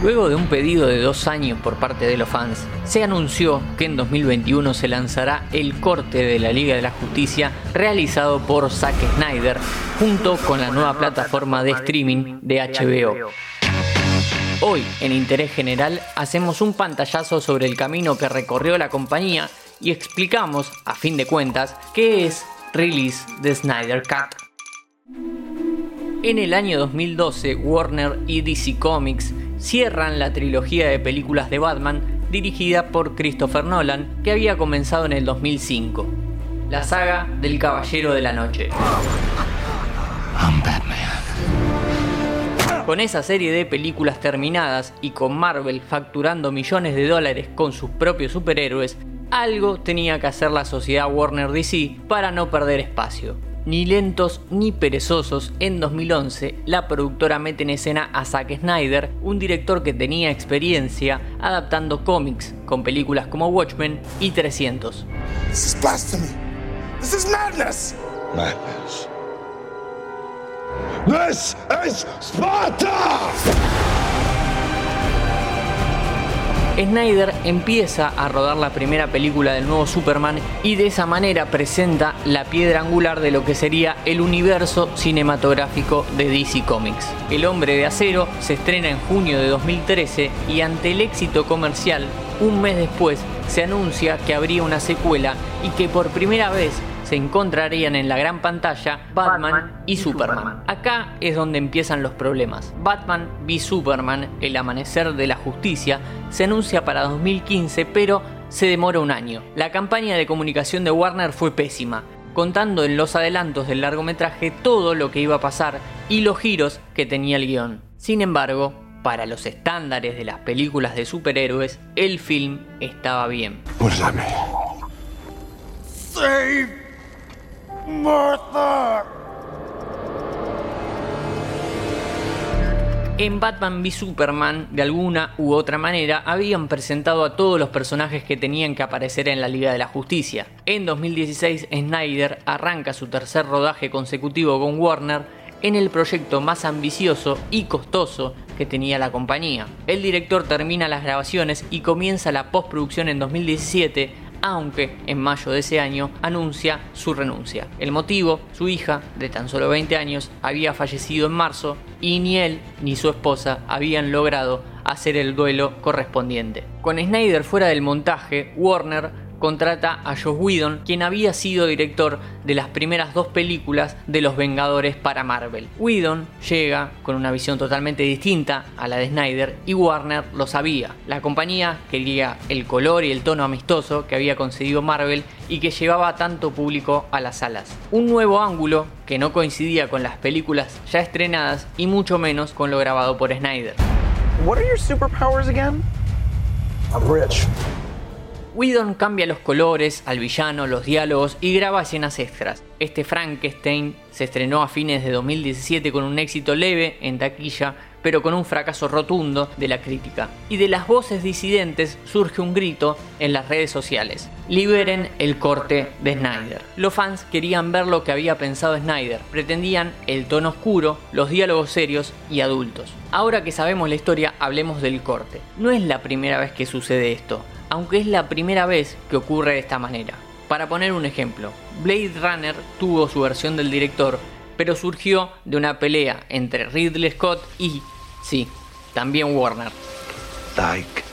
Luego de un pedido de dos años por parte de los fans, se anunció que en 2021 se lanzará el corte de la Liga de la Justicia realizado por Zack Snyder junto con la nueva plataforma de streaming de HBO. Hoy, en Interés General, hacemos un pantallazo sobre el camino que recorrió la compañía y explicamos, a fin de cuentas, qué es Release de Snyder Cut. En el año 2012, Warner y DC Comics cierran la trilogía de películas de Batman dirigida por Christopher Nolan, que había comenzado en el 2005. La saga del Caballero de la Noche. Con esa serie de películas terminadas y con Marvel facturando millones de dólares con sus propios superhéroes, algo tenía que hacer la sociedad Warner DC para no perder espacio ni lentos ni perezosos, en 2011 la productora mete en escena a Zack Snyder, un director que tenía experiencia adaptando cómics con películas como Watchmen y 300. This is blasphemy. This is madness. Madness. This is Sparta. Snyder empieza a rodar la primera película del nuevo Superman y de esa manera presenta la piedra angular de lo que sería el universo cinematográfico de DC Comics. El hombre de acero se estrena en junio de 2013 y ante el éxito comercial, un mes después se anuncia que habría una secuela y que por primera vez se encontrarían en la gran pantalla Batman, y, Superman. Acá es donde empiezan los problemas. Batman v Superman, El Amanecer de la Justicia, se anuncia para 2015, pero se demora un año. La campaña de comunicación de Warner fue pésima, contando en los adelantos del largometraje todo lo que iba a pasar y los giros que tenía el guion. Sin embargo, para los estándares de las películas de superhéroes, el film estaba bien. En Batman v Superman, de alguna u otra manera, habían presentado a todos los personajes que tenían que aparecer en la Liga de la Justicia. En 2016, Snyder arranca su tercer rodaje consecutivo con Warner en el proyecto más ambicioso y costoso que tenía la compañía. El director termina las grabaciones y comienza la postproducción en 2017 aunque en mayo de ese año anuncia su renuncia. El motivo, su hija, de tan solo 20 años, había fallecido en marzo y ni él ni su esposa habían logrado hacer el duelo correspondiente. Con Snyder fuera del montaje, Warner contrata a Josh Whedon, quien había sido director de las primeras dos películas de Los Vengadores para Marvel. Whedon llega con una visión totalmente distinta a la de Snyder y Warner lo sabía. La compañía quería el color y el tono amistoso que había conseguido Marvel y que llevaba tanto público a las salas. Un nuevo ángulo que no coincidía con las películas ya estrenadas y mucho menos con lo grabado por Snyder. What are your superpowers again? I'm rich. Whedon cambia los colores, al villano, los diálogos y graba escenas extras. Este Frankenstein se estrenó a fines de 2017 con un éxito leve en taquilla, pero con un fracaso rotundo de la crítica. Y de las voces disidentes surge un grito en las redes sociales. Liberen el corte de Snyder. Los fans querían ver lo que había pensado Snyder. Pretendían el tono oscuro, los diálogos serios y adultos. Ahora que sabemos la historia, hablemos del corte. No es la primera vez que sucede esto aunque es la primera vez que ocurre de esta manera. Para poner un ejemplo, Blade Runner tuvo su versión del director, pero surgió de una pelea entre Ridley Scott y, sí, también Warner. Like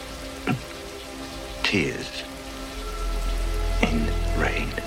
tears in rain.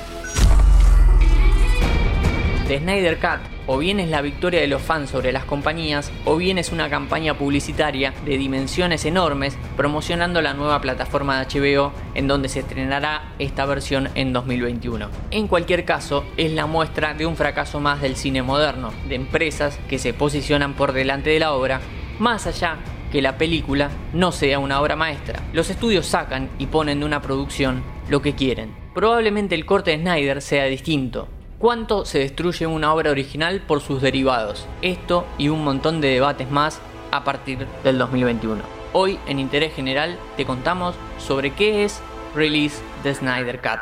The Snyder Cut o bien es la victoria de los fans sobre las compañías o bien es una campaña publicitaria de dimensiones enormes promocionando la nueva plataforma de HBO en donde se estrenará esta versión en 2021. En cualquier caso, es la muestra de un fracaso más del cine moderno, de empresas que se posicionan por delante de la obra, más allá que la película no sea una obra maestra. Los estudios sacan y ponen de una producción lo que quieren. Probablemente el corte de Snyder sea distinto, cuánto se destruye una obra original por sus derivados. Esto y un montón de debates más a partir del 2021. Hoy en Interés General te contamos sobre qué es Release the Snyder Cut.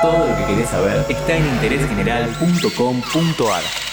Todo lo que querés saber está en interésgeneral.com.ar.